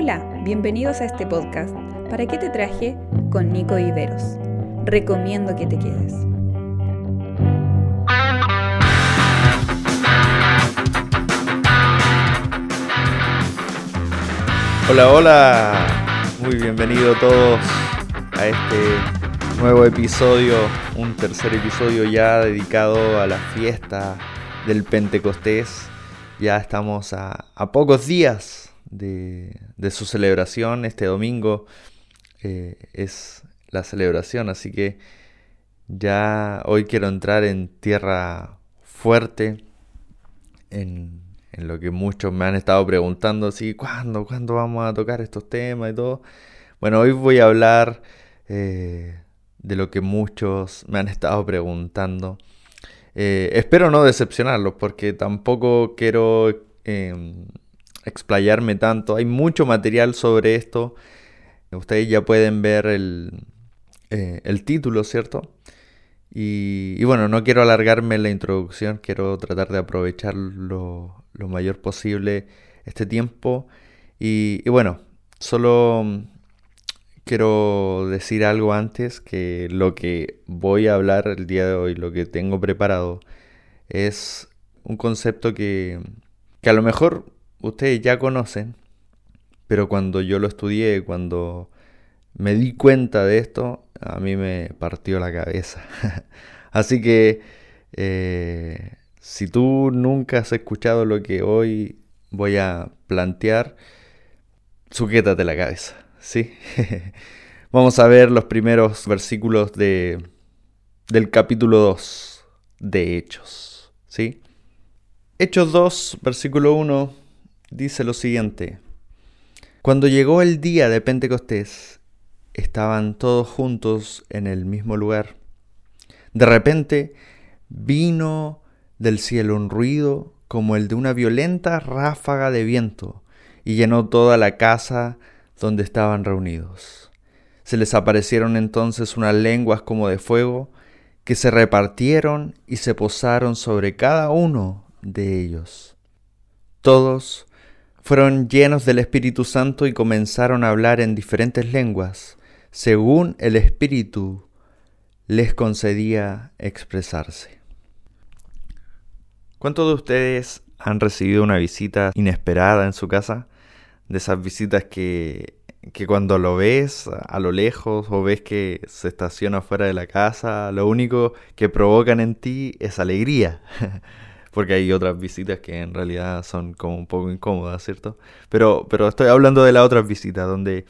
Hola, bienvenidos a este podcast. ¿Para qué te traje? Con Nico Viveros. Recomiendo que te quedes. Hola, hola. Muy bienvenido todos a este nuevo episodio, un tercer episodio ya dedicado a la fiesta del Pentecostés. Ya estamos a, pocos días de, su celebración. Este domingo eh, es la celebración, así que ya hoy quiero entrar en tierra fuerte, en, lo que muchos me han estado preguntando, así, ¿cuándo, ¿cuándo vamos a tocar estos temas y todo? Bueno, hoy voy a hablar eh, de lo que muchos me han estado preguntando. Eh, espero no decepcionarlos porque tampoco quiero em, explayarme tanto. Hay mucho material sobre esto. Ustedes ya pueden ver el, eh, título, ¿cierto? Y, bueno, no quiero alargarme en la introducción, quiero tratar de aprovechar lo, mayor posible este tiempo. y bueno, solo quiero decir algo antes, que lo que voy a hablar el día de hoy, lo que tengo preparado, es un concepto que, que a lo mejor ustedes ya conocen, pero cuando yo lo estudié, cuando me di cuenta de esto, a mí me partió la cabeza. Así que eh, si tú nunca has escuchado lo que hoy voy a plantear, sujétate la cabeza. ¿sí? Vamos a ver los primeros versículos de, del capítulo 2 de Hechos, ¿sí? Hechos 2, versículo 1, dice lo siguiente. Cuando llegó el día de Pentecostés, estaban todos juntos en el mismo lugar. De repente vino del cielo un ruido como el de una violenta ráfaga de viento y llenó toda la casa donde estaban reunidos. Se les aparecieron entonces unas lenguas como de fuego que se repartieron y se posaron sobre cada uno de ellos. Todos fueron llenos del Espíritu Santo y comenzaron a hablar en diferentes lenguas, según el Espíritu les concedía expresarse. ¿Cuántos de ustedes han recibido una visita inesperada en su casa? de esas visitas que, que cuando lo ves a lo lejos o ves que se estaciona fuera de la casa, lo único que provocan en ti es alegría. Porque hay otras visitas que en realidad son como un poco incómodas, ¿cierto? Pero, pero estoy hablando de las otras visitas donde,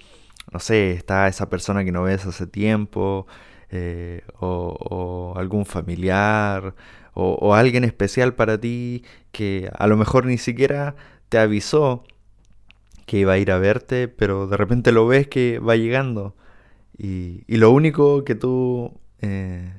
no sé, está esa persona que no ves hace tiempo, eh, o, algún familiar, o, alguien especial para ti que a lo mejor ni siquiera te avisó que iba a ir a verte, pero de repente lo ves que va llegando. Y, lo único que tú eh,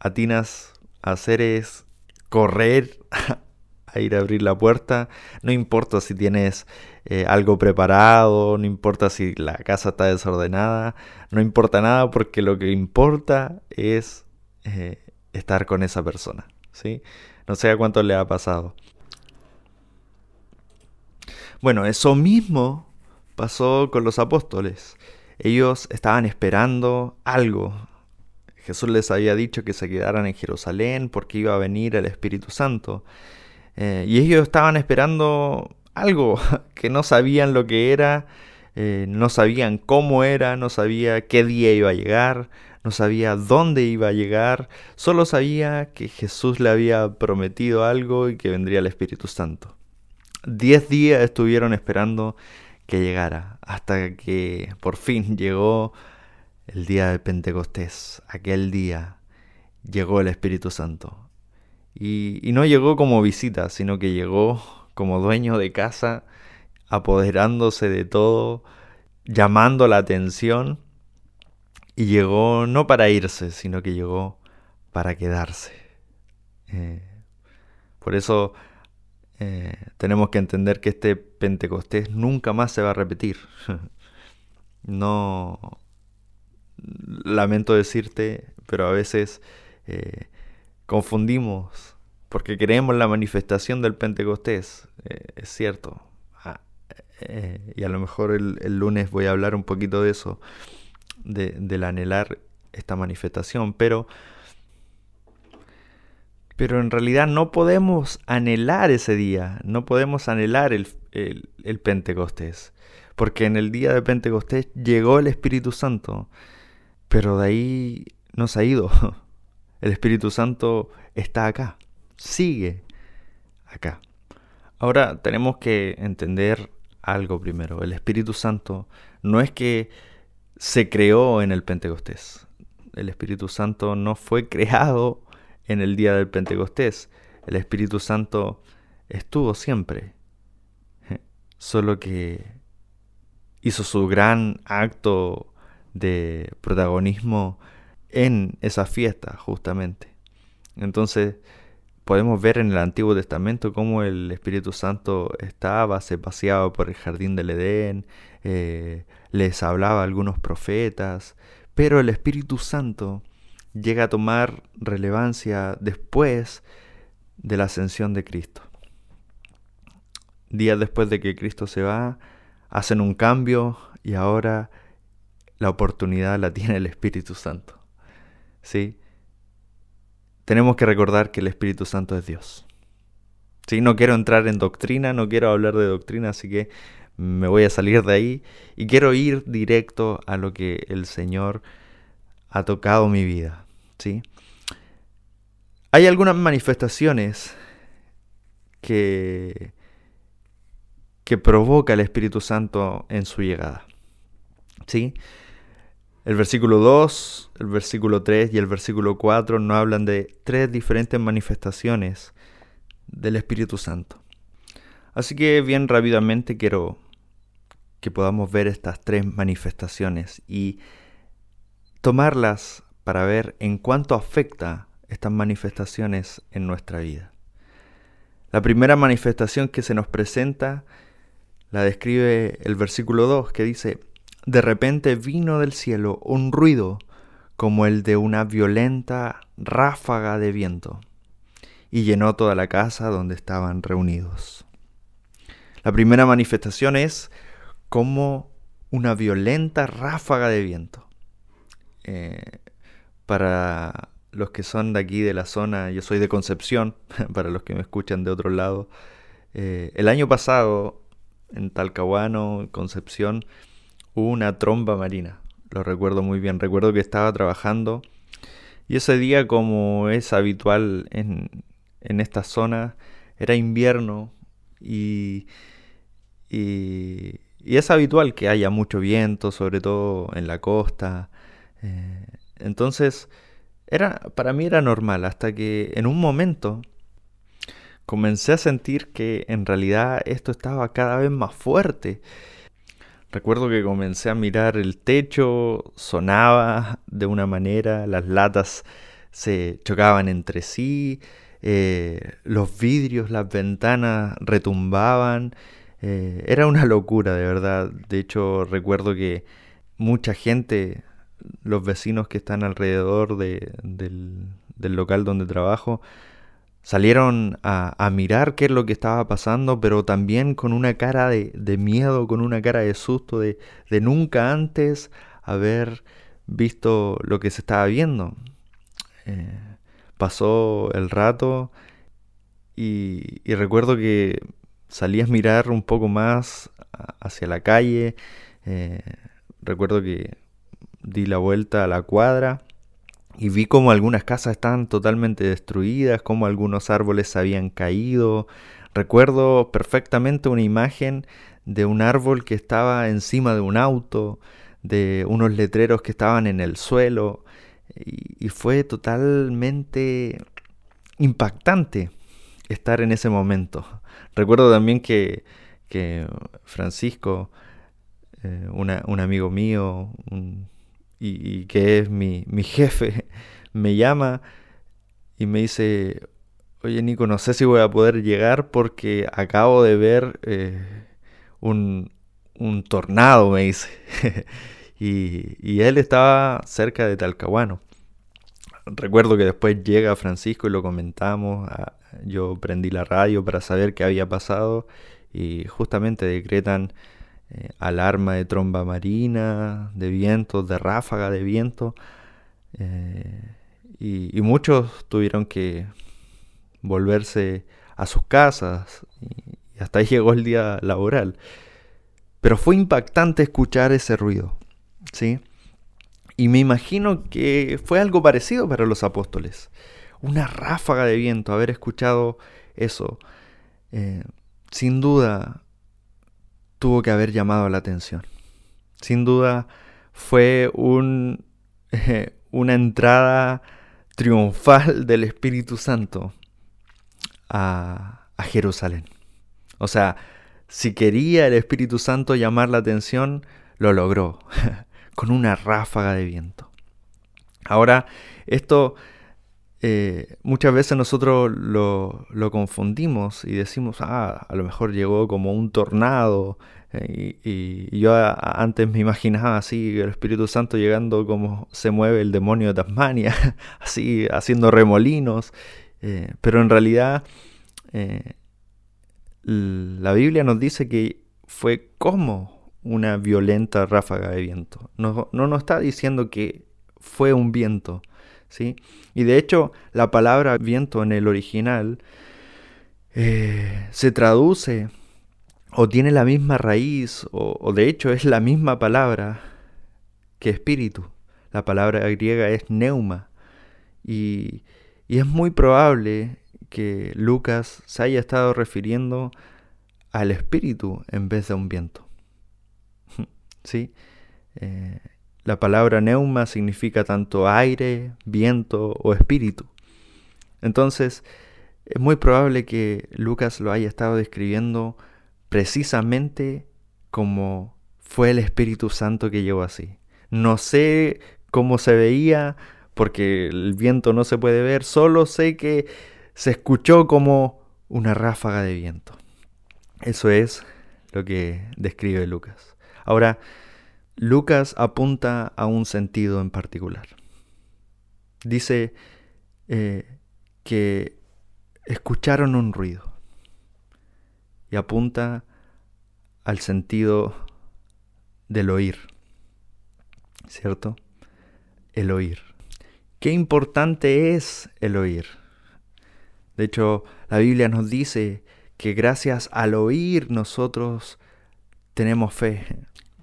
atinas a hacer es correr a ir a abrir la puerta. No importa si tienes eh, algo preparado, no importa si la casa está desordenada, no importa nada porque lo que importa es eh, estar con esa persona. ¿sí? No sé a cuánto le ha pasado. Bueno, eso mismo pasó con los apóstoles. Ellos estaban esperando algo. Jesús les había dicho que se quedaran en Jerusalén porque iba a venir el Espíritu Santo. Eh, y ellos estaban esperando algo que no sabían lo que era, eh, no sabían cómo era, no sabía qué día iba a llegar, no sabía dónde iba a llegar, solo sabía que Jesús le había prometido algo y que vendría el Espíritu Santo. Diez días estuvieron esperando que llegara, hasta que por fin llegó el día de Pentecostés, aquel día llegó el Espíritu Santo. Y, no llegó como visita, sino que llegó como dueño de casa, apoderándose de todo, llamando la atención, y llegó no para irse, sino que llegó para quedarse. Eh, por eso eh, tenemos que entender que este Pentecostés nunca más se va a repetir. no, lamento decirte, pero a veces eh, confundimos porque queremos la manifestación del Pentecostés. Eh, es cierto, ah, eh, y a lo mejor el, lunes voy a hablar un poquito de eso, de, del anhelar esta manifestación, pero, pero en realidad no podemos anhelar ese día, no podemos anhelar el, el Pentecostés, porque en el día de Pentecostés llegó el Espíritu Santo, pero de ahí no se ha ido. El Espíritu Santo está acá, sigue acá. Ahora tenemos que entender algo primero. El Espíritu Santo no es que se creó en el Pentecostés. El Espíritu Santo no fue creado en el día del Pentecostés. El Espíritu Santo estuvo siempre. Solo que hizo su gran acto de protagonismo en esa fiesta, justamente. Entonces, podemos ver en el Antiguo Testamento cómo el Espíritu Santo estaba, se paseaba por el jardín del Edén, eh, les hablaba a algunos profetas, pero el Espíritu Santo llega a tomar relevancia después de la ascensión de Cristo. Días después de que Cristo se va, hacen un cambio y ahora la oportunidad la tiene el Espíritu Santo. ¿Sí? tenemos que recordar que el Espíritu Santo es Dios. ¿Sí? No quiero entrar en doctrina, no quiero hablar de doctrina, así que me voy a salir de ahí y quiero ir directo a lo que el Señor ha tocado mi vida. ¿sí? Hay algunas manifestaciones que, que provoca el Espíritu Santo en su llegada. ¿sí? El versículo 2, el versículo 3 y el versículo 4 nos hablan de tres diferentes manifestaciones del Espíritu Santo. Así que bien rápidamente quiero que podamos ver estas tres manifestaciones y tomarlas para ver en cuánto afecta estas manifestaciones en nuestra vida. La primera manifestación que se nos presenta la describe el versículo 2 que dice, de repente vino del cielo un ruido como el de una violenta ráfaga de viento, y llenó toda la casa donde estaban reunidos. La primera manifestación es como una violenta ráfaga de viento. Eh, para los que son de aquí, de la zona, yo soy de Concepción, para los que me escuchan de otro lado, eh, el año pasado en Talcahuano, Concepción, una tromba marina. Lo recuerdo muy bien. Recuerdo que estaba trabajando y ese día, como es habitual en, en esta zona, era invierno y, y, es habitual que haya mucho viento, sobre todo en la costa. Eh, entonces, era, para mí era normal, hasta que en un momento comencé a sentir que en realidad esto estaba cada vez más fuerte Recuerdo que comencé a mirar el techo, sonaba de una manera, las latas se chocaban entre sí, eh, los vidrios, las ventanas retumbaban. Eh, era una locura, de verdad. De hecho, recuerdo que mucha gente, los vecinos que están alrededor del, del local donde trabajo, Salieron a, mirar qué es lo que estaba pasando, pero también con una cara de, miedo, con una cara de susto, de, nunca antes haber visto lo que se estaba viendo. Eh, pasó el rato y, recuerdo que salí a mirar un poco más hacia la calle. Eh, recuerdo que di la vuelta a la cuadra y vi como algunas casas estaban totalmente destruidas, como algunos árboles habían caído. Recuerdo perfectamente una imagen de un árbol que estaba encima de un auto, de unos letreros que estaban en el suelo, y, fue totalmente impactante estar en ese momento. Recuerdo también que, Francisco, eh, un amigo mío, un, y, que es mi, jefe, me llama y me dice, oye Nico, no sé si voy a poder llegar porque acabo de ver eh, un, un, tornado, me dice. y, y, él estaba cerca de Talcahuano. Recuerdo que después llega Francisco y lo comentamos. Yo prendí la radio para saber qué había pasado y justamente decretan eh, alarma de tromba marina, de viento, de ráfaga de viento. Eh, y, muchos tuvieron que volverse a sus casas y, hasta ahí llegó el día laboral. Pero fue impactante escuchar ese ruido, ¿sí? Y me imagino que fue algo parecido para los apóstoles. Una ráfaga de viento, haber escuchado eso. Eh, sin duda tuvo que haber llamado la atención. Sin duda fue un, una entrada triunfal del Espíritu Santo a, a Jerusalén. O sea, si quería el Espíritu Santo llamar la atención, lo logró, con una ráfaga de viento. Ahora, esto eh, muchas veces nosotros lo, confundimos y decimos, ah, a lo mejor llegó como un tornado. Eh, y, yo antes me imaginaba así, el Espíritu Santo llegando como se mueve el demonio de Tasmania, así haciendo remolinos. Eh, pero en realidad la Biblia nos dice que fue como una violenta ráfaga de viento. No, no nos está diciendo que fue un viento, ¿sí? Y de hecho, la palabra viento en el original eh, se traduce o tiene la misma raíz, o, de hecho es la misma palabra que espíritu. La palabra griega es neuma. Y, es muy probable que Lucas se haya estado refiriendo al espíritu en vez de un viento. ¿Sí? Eh, la palabra neuma significa tanto aire, viento o espíritu. Entonces, es muy probable que Lucas lo haya estado describiendo precisamente como fue el Espíritu Santo que llegó así. No sé cómo se veía, porque el viento no se puede ver, solo sé que se escuchó como una ráfaga de viento. Eso es lo que describe Lucas. Ahora, Lucas apunta a un sentido en particular. Dice eh, que escucharon un ruido y apunta al sentido del oír, ¿cierto? El oír. Qué importante es el oír. De hecho, la Biblia nos dice que gracias al oír nosotros tenemos fe.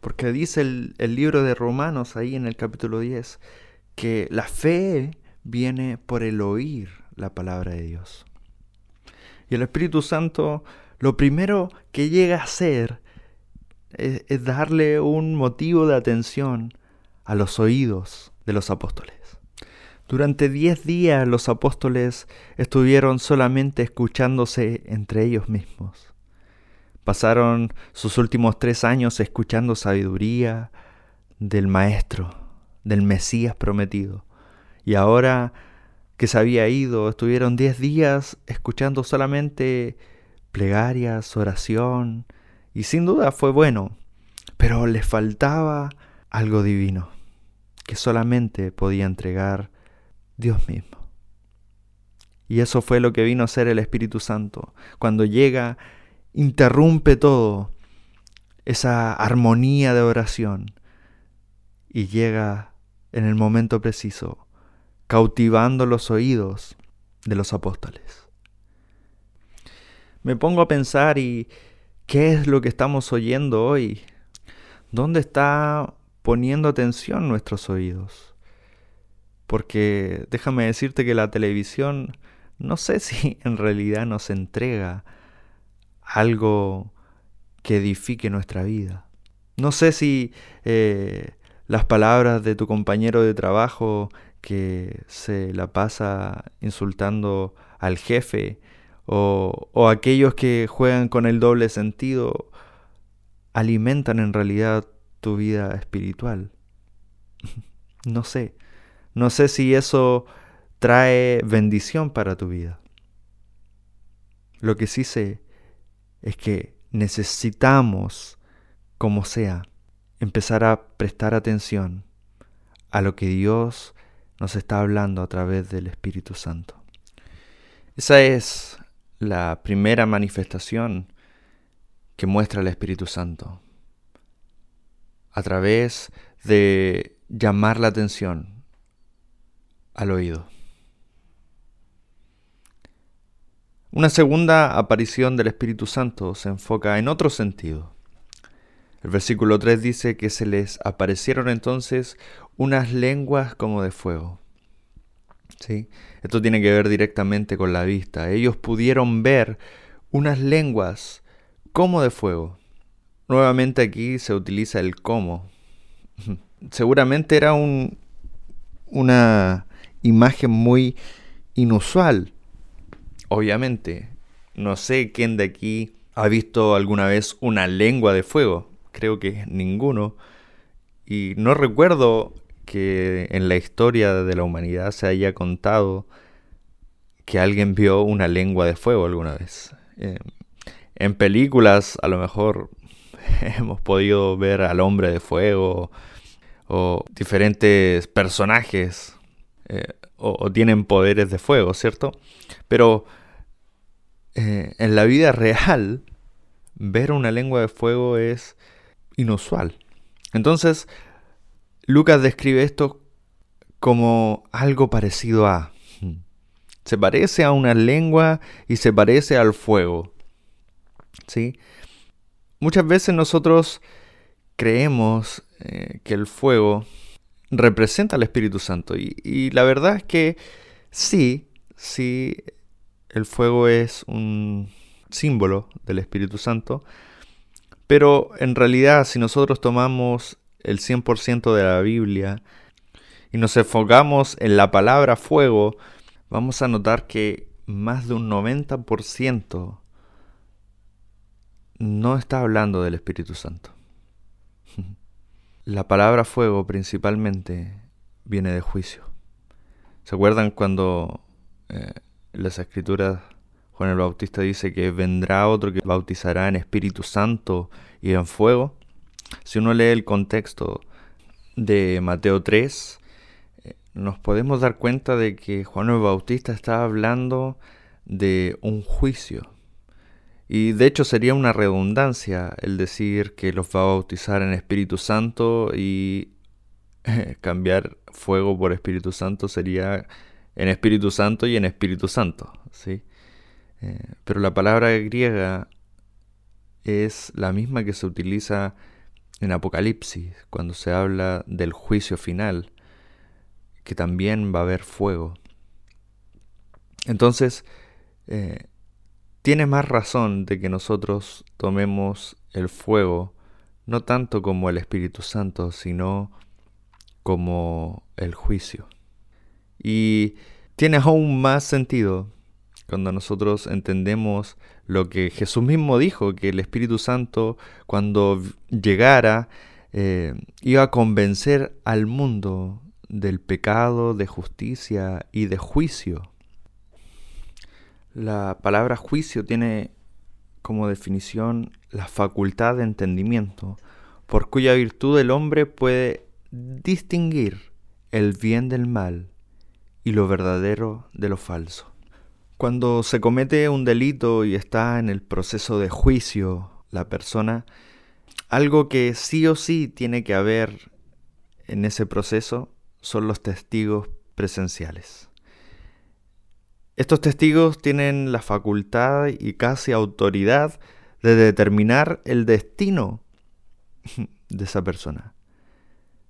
Porque dice el, libro de Romanos ahí en el capítulo 10 que la fe viene por el oír la palabra de Dios. Y el Espíritu Santo lo primero que llega a hacer es, darle un motivo de atención a los oídos de los apóstoles. Durante diez días los apóstoles estuvieron solamente escuchándose entre ellos mismos. Pasaron sus últimos tres años escuchando sabiduría del Maestro, del Mesías prometido. Y ahora que se había ido, estuvieron diez días escuchando solamente plegarias, oración, y sin duda fue bueno, pero les faltaba algo divino, que solamente podía entregar Dios mismo. Y eso fue lo que vino a ser el Espíritu Santo. Cuando llega interrumpe todo, esa armonía de oración, y llega en el momento preciso, cautivando los oídos de los apóstoles. Me pongo a pensar y ¿qué es lo que estamos oyendo hoy? ¿Dónde está poniendo atención nuestros oídos? Porque déjame decirte que la televisión no sé si en realidad nos entrega algo que edifique nuestra vida. No sé si eh, las palabras de tu compañero de trabajo que se la pasa insultando al jefe o, o aquellos que juegan con el doble sentido alimentan en realidad tu vida espiritual. no sé. No sé si eso trae bendición para tu vida. Lo que sí sé es que necesitamos, como sea, empezar a prestar atención a lo que Dios nos está hablando a través del Espíritu Santo. Esa es la primera manifestación que muestra el Espíritu Santo a través de llamar la atención al oído. Una segunda aparición del Espíritu Santo se enfoca en otro sentido. El versículo 3 dice que se les aparecieron entonces unas lenguas como de fuego. ¿Sí? Esto tiene que ver directamente con la vista. Ellos pudieron ver unas lenguas como de fuego. Nuevamente aquí se utiliza el como. Seguramente era un, una imagen muy inusual. Obviamente, no sé quién de aquí ha visto alguna vez una lengua de fuego. Creo que ninguno. Y no recuerdo que en la historia de la humanidad se haya contado que alguien vio una lengua de fuego alguna vez. Eh, en películas a lo mejor hemos podido ver al hombre de fuego o diferentes personajes eh, o, tienen poderes de fuego, ¿cierto? Pero eh, en la vida real, ver una lengua de fuego es inusual. Entonces, Lucas describe esto como algo parecido a... Se parece a una lengua y se parece al fuego. ¿Sí? Muchas veces nosotros creemos eh, que el fuego representa al Espíritu Santo. Y, la verdad es que sí, sí, el fuego es un símbolo del Espíritu Santo. Pero en realidad si nosotros tomamos el 100% de la Biblia y nos enfocamos en la palabra fuego, vamos a notar que más de un 90% no está hablando del Espíritu Santo. La palabra fuego principalmente viene de juicio. ¿Se acuerdan cuando eh, las escrituras Juan el Bautista dice que vendrá otro que bautizará en Espíritu Santo y en fuego? Si uno lee el contexto de Mateo 3, eh, nos podemos dar cuenta de que Juan el Bautista está hablando de un juicio y de hecho sería una redundancia el decir que los va a bautizar en Espíritu Santo y cambiar fuego por Espíritu Santo sería en Espíritu Santo y en Espíritu Santo. ¿sí? Eh, pero la palabra griega es la misma que se utiliza en Apocalipsis, cuando se habla del juicio final, que también va a haber fuego. Entonces, eh, tiene más razón de que nosotros tomemos el fuego no tanto como el Espíritu Santo, sino como el juicio. Y tiene aún más sentido cuando nosotros entendemos lo que Jesús mismo dijo, que el Espíritu Santo cuando llegara eh, iba a convencer al mundo del pecado, de justicia y de juicio. La palabra juicio tiene como definición la facultad de entendimiento, por cuya virtud el hombre puede distinguir el bien del mal y lo verdadero de lo falso. Cuando se comete un delito y está en el proceso de juicio la persona, algo que sí o sí tiene que haber en ese proceso son los testigos presenciales. Estos testigos tienen la facultad y casi autoridad de determinar el destino de esa persona.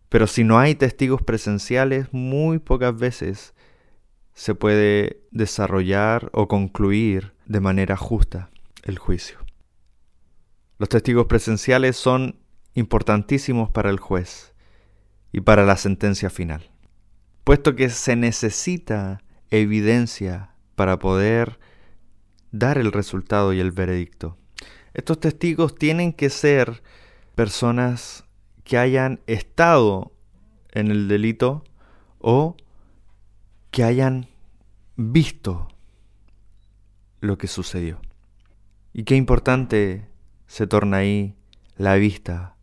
Pero si no hay testigos presenciales, muy pocas veces se puede desarrollar o concluir de manera justa el juicio. Los testigos presenciales son importantísimos para el juez y para la sentencia final, puesto que se necesita evidencia para poder dar el resultado y el veredicto. Estos testigos tienen que ser personas que hayan estado en el delito o que hayan visto lo que sucedió. Y qué importante se torna ahí la vista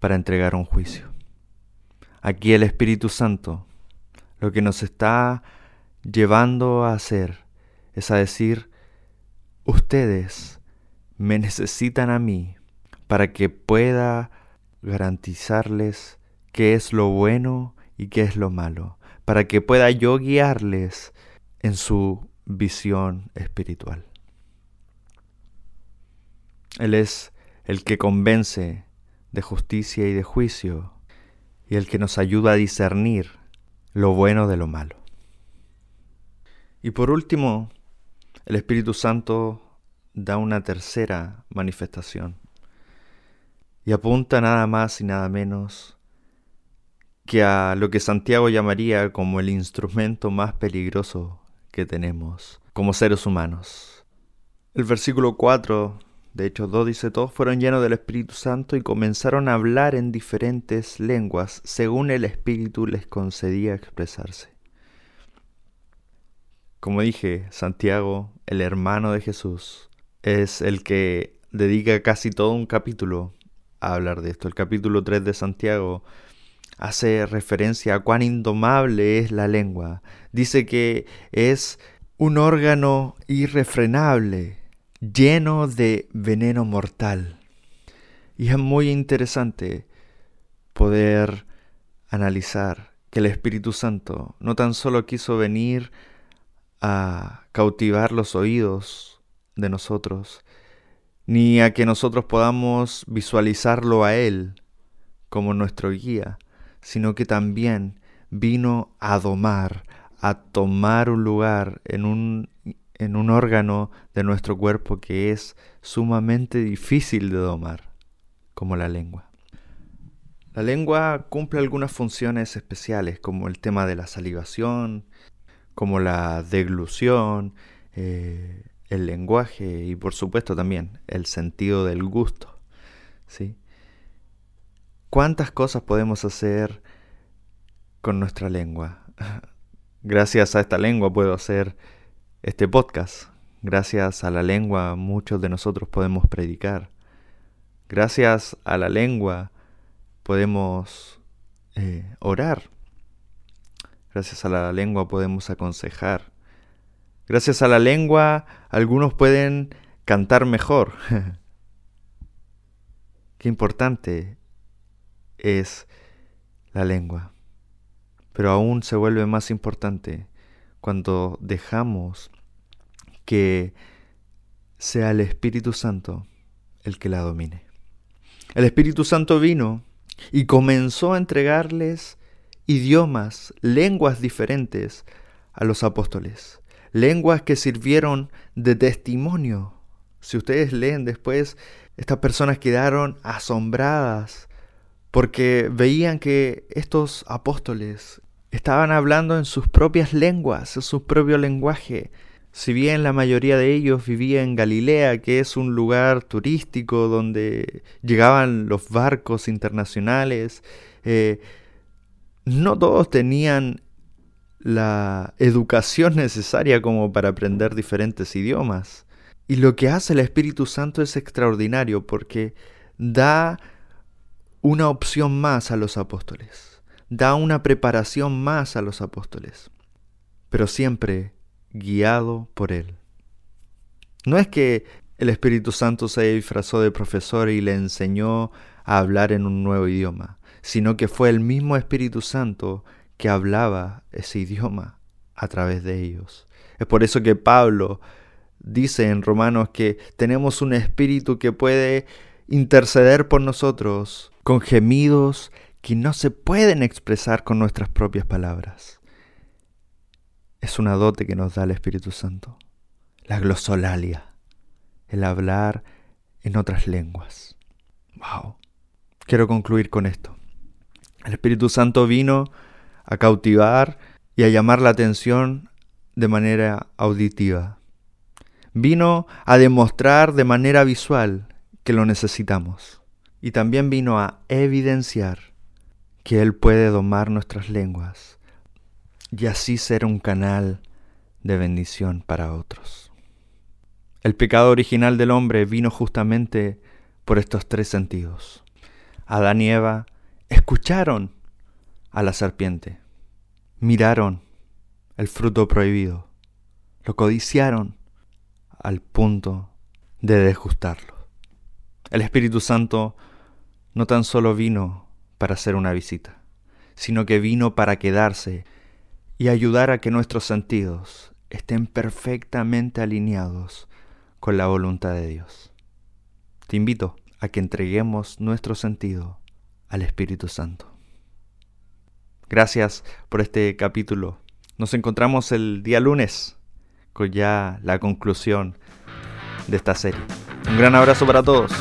para entregar un juicio. Aquí el Espíritu Santo lo que nos está llevando a hacer es a decir, ustedes me necesitan a mí para que pueda garantizarles qué es lo bueno y qué es lo malo, para que pueda yo guiarles en su visión espiritual. Él es el que convence de justicia y de juicio y el que nos ayuda a discernir lo bueno de lo malo. Y por último, el Espíritu Santo da una tercera manifestación y apunta nada más y nada menos que a lo que Santiago llamaría como el instrumento más peligroso que tenemos como seres humanos. El versículo 4 de hecho, 2 dice, todos fueron llenos del Espíritu Santo y comenzaron a hablar en diferentes lenguas según el Espíritu les concedía expresarse. Como dije, Santiago, el hermano de Jesús, es el que dedica casi todo un capítulo a hablar de esto. El capítulo 3 de Santiago hace referencia a cuán indomable es la lengua. Dice que es un órgano irrefrenable lleno de veneno mortal. Y es muy interesante poder analizar que el Espíritu Santo no tan solo quiso venir a cautivar los oídos de nosotros, ni a que nosotros podamos visualizarlo a Él como nuestro guía, sino que también vino a domar, a tomar un lugar en un en un órgano de nuestro cuerpo que es sumamente difícil de domar, como la lengua. La lengua cumple algunas funciones especiales, como el tema de la salivación, como la deglución, eh, el lenguaje y por supuesto también el sentido del gusto. ¿sí? ¿Cuántas cosas podemos hacer con nuestra lengua? Gracias a esta lengua puedo hacer este podcast. Gracias a la lengua muchos de nosotros podemos predicar. Gracias a la lengua podemos eh, orar. Gracias a la lengua podemos aconsejar. Gracias a la lengua algunos pueden cantar mejor. Qué importante es la lengua. Pero aún se vuelve más importante cuando dejamos que sea el Espíritu Santo el que la domine. El Espíritu Santo vino y comenzó a entregarles idiomas, lenguas diferentes a los apóstoles, lenguas que sirvieron de testimonio. Si ustedes leen después, estas personas quedaron asombradas porque veían que estos apóstoles Estaban hablando en sus propias lenguas, en su propio lenguaje. Si bien la mayoría de ellos vivía en Galilea, que es un lugar turístico donde llegaban los barcos internacionales, eh, no todos tenían la educación necesaria como para aprender diferentes idiomas. Y lo que hace el Espíritu Santo es extraordinario porque da una opción más a los apóstoles da una preparación más a los apóstoles, pero siempre guiado por Él. No es que el Espíritu Santo se disfrazó de profesor y le enseñó a hablar en un nuevo idioma, sino que fue el mismo Espíritu Santo que hablaba ese idioma a través de ellos. Es por eso que Pablo dice en Romanos que tenemos un espíritu que puede interceder por nosotros con gemidos que no se pueden expresar con nuestras propias palabras. Es una dote que nos da el Espíritu Santo, la glosolalia, el hablar en otras lenguas. Wow. Quiero concluir con esto. El Espíritu Santo vino a cautivar y a llamar la atención de manera auditiva. Vino a demostrar de manera visual que lo necesitamos. Y también vino a evidenciar que Él puede domar nuestras lenguas y así ser un canal de bendición para otros. El pecado original del hombre vino justamente por estos tres sentidos. Adán y Eva escucharon a la serpiente, miraron el fruto prohibido, lo codiciaron al punto de desgustarlo. El Espíritu Santo no tan solo vino para hacer una visita, sino que vino para quedarse y ayudar a que nuestros sentidos estén perfectamente alineados con la voluntad de Dios. Te invito a que entreguemos nuestro sentido al Espíritu Santo. Gracias por este capítulo. Nos encontramos el día lunes con ya la conclusión de esta serie. Un gran abrazo para todos.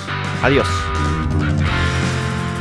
Adiós.